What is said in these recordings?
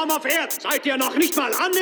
Lebensform auf Erden. Seid ihr noch nicht mal annähernd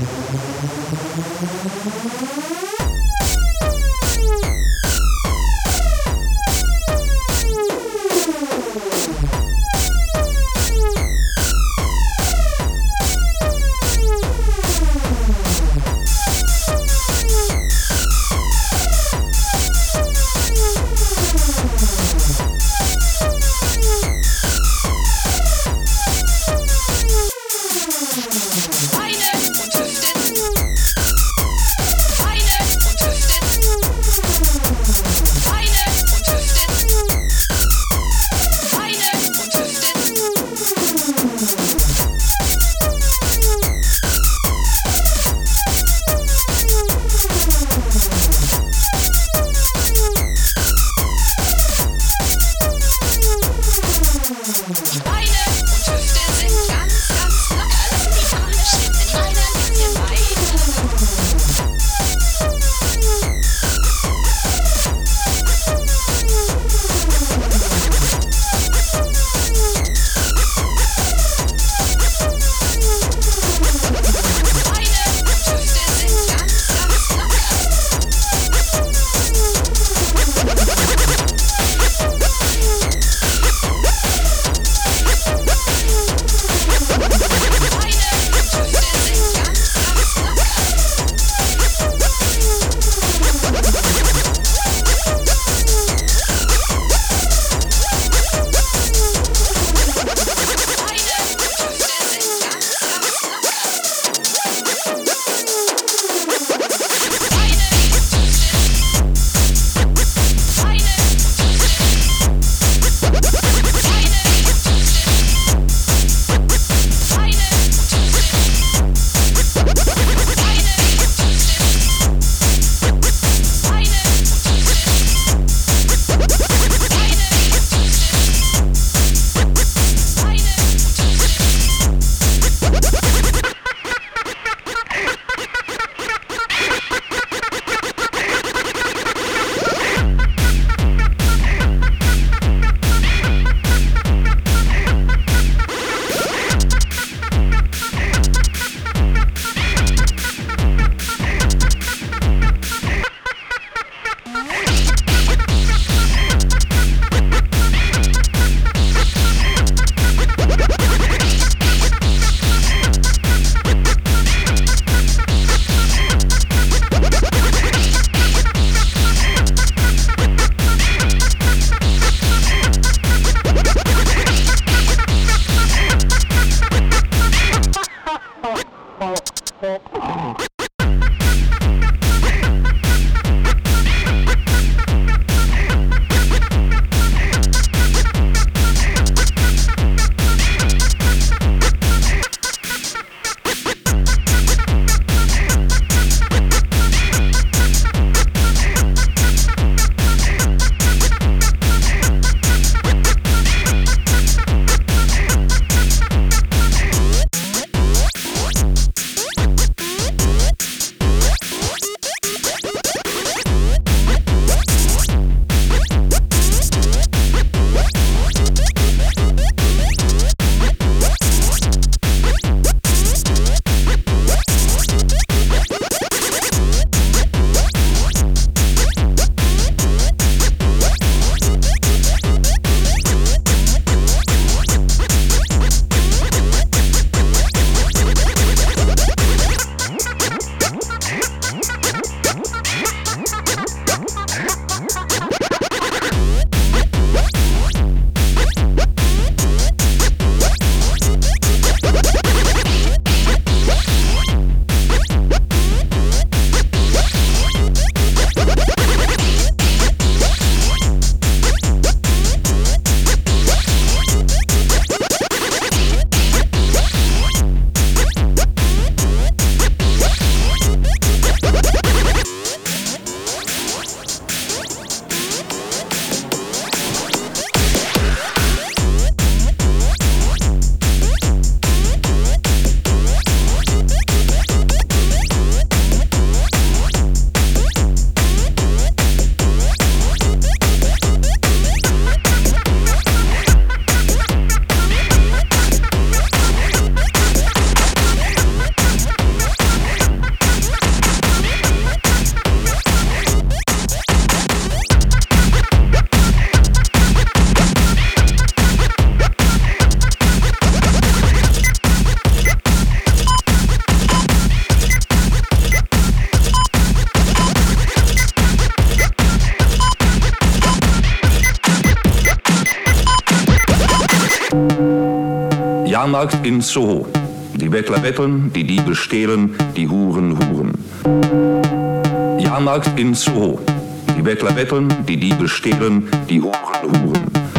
フフフフフフフフフフフ In Soho. Die Bettler betteln, die Diebe stehlen, die Huren huren. Jahrmarkt in Soho. Die Bettler betteln, die Diebe stehlen, die Huren huren.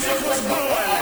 music was born.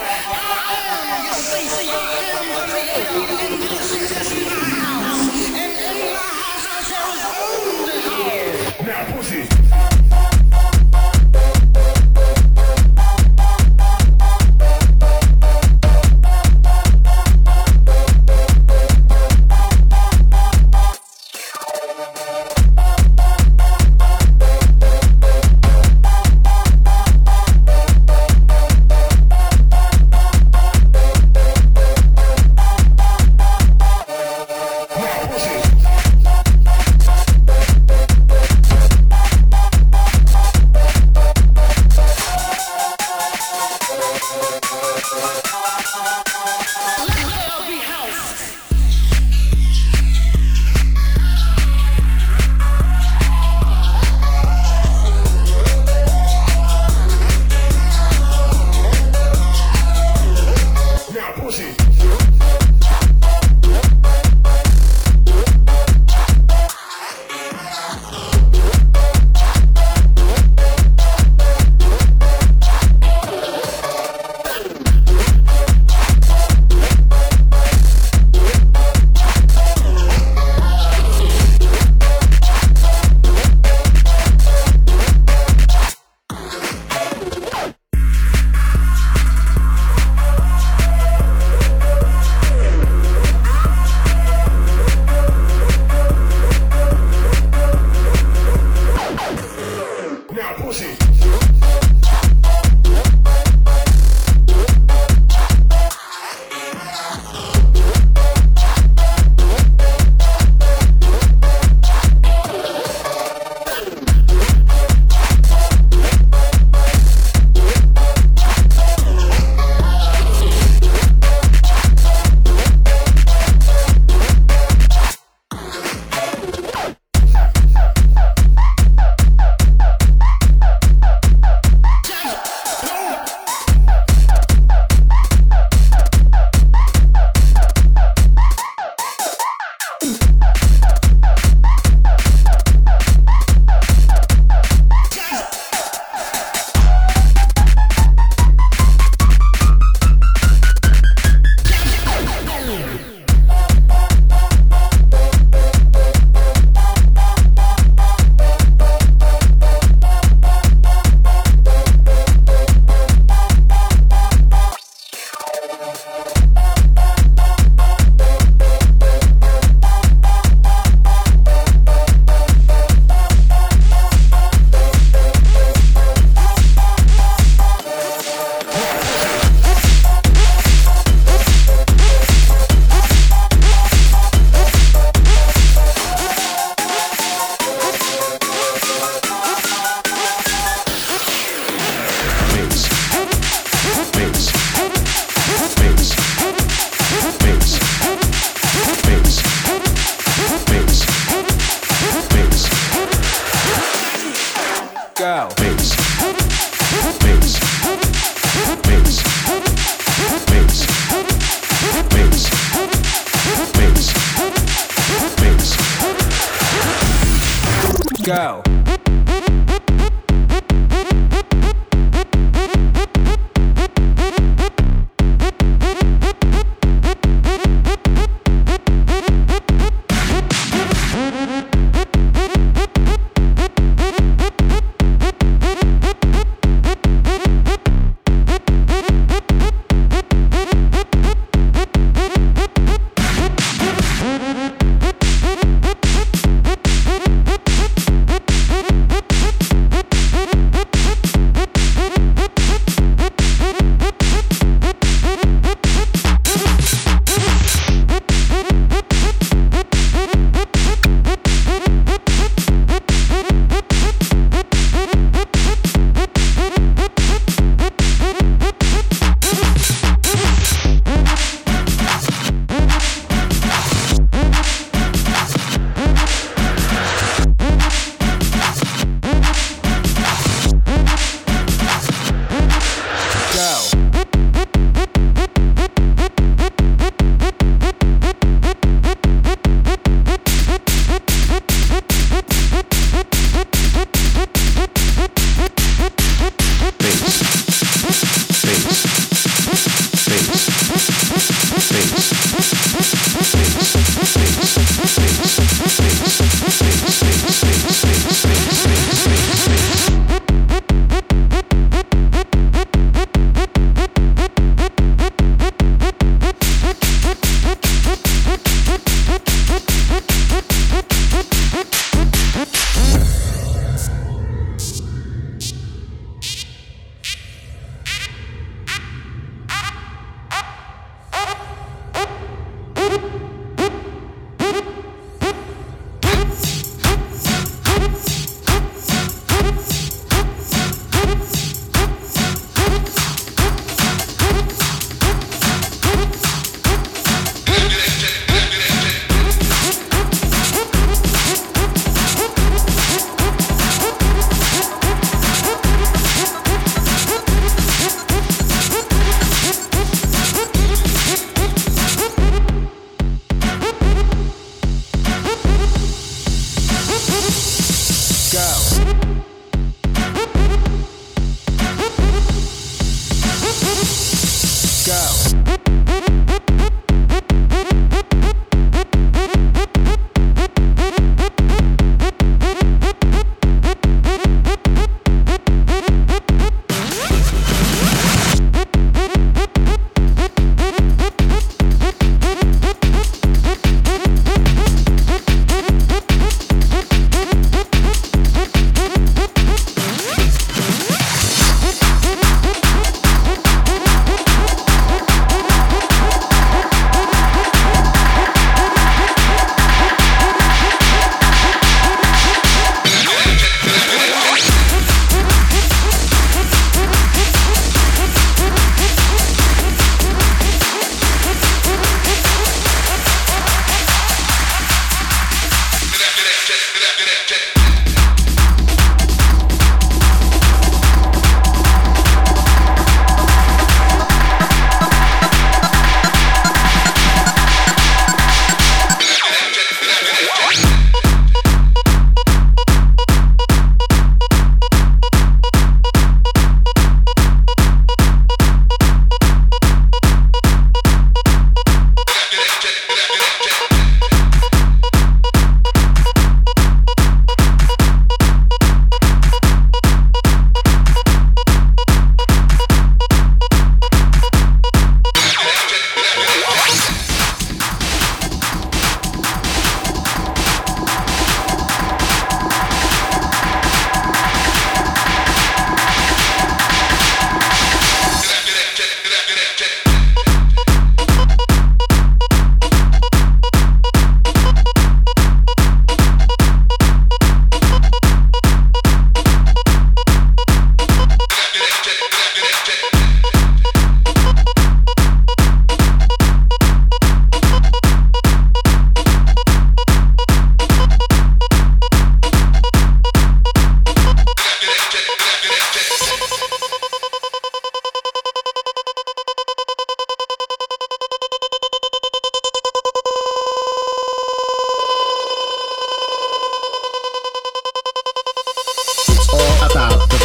Plata.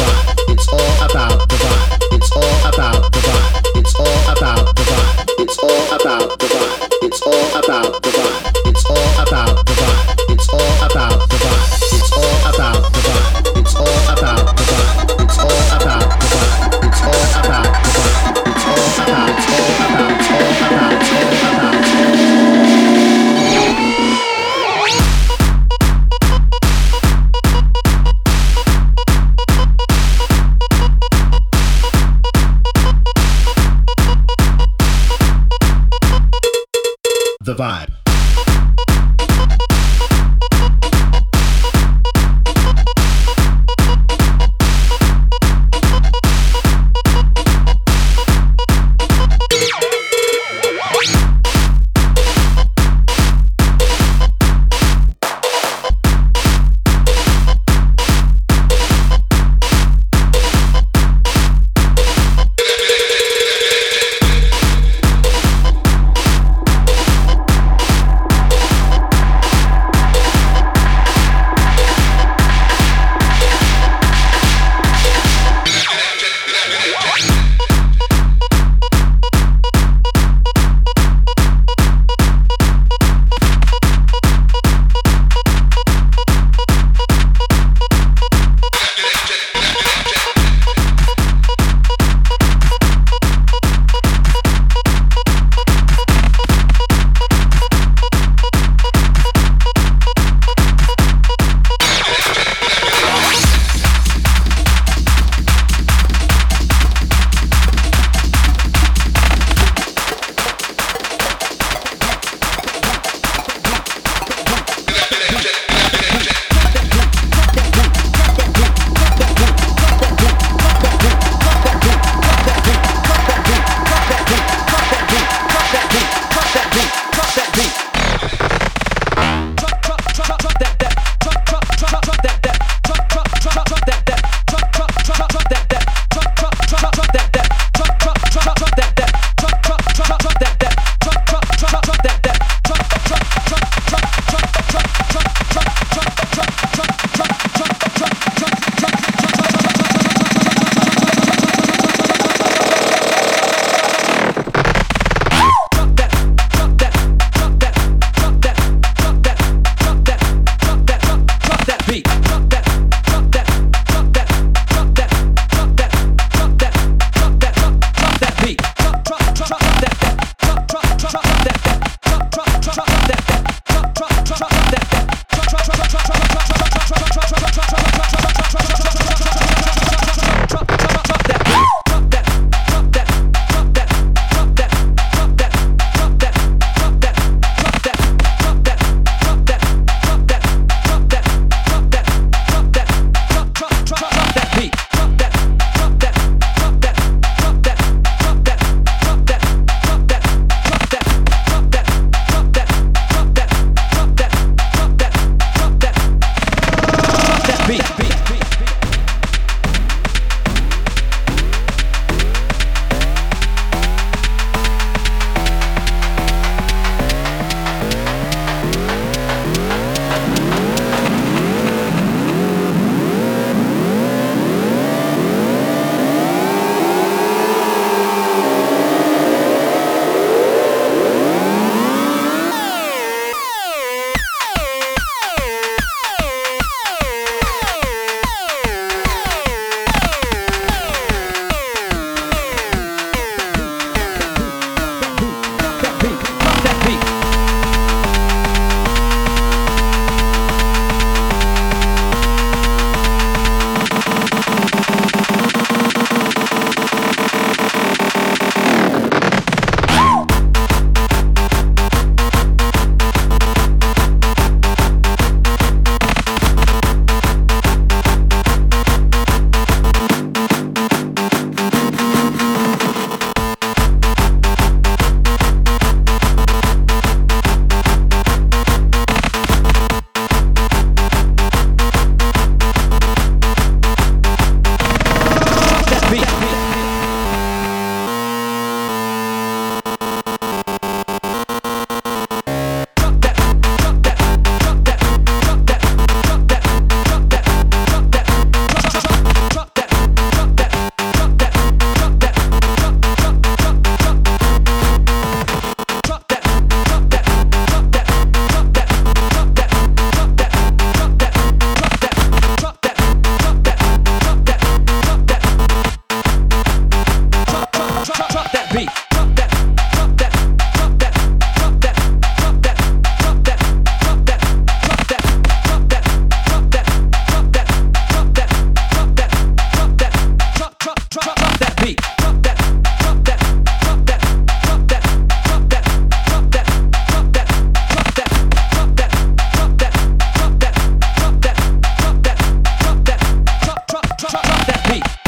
Peace.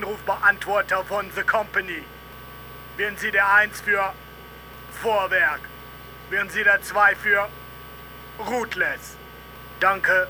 Anrufbeantworter von The Company. Wären Sie der 1 für Vorwerk? Wären Sie der 2 für Rootless? Danke.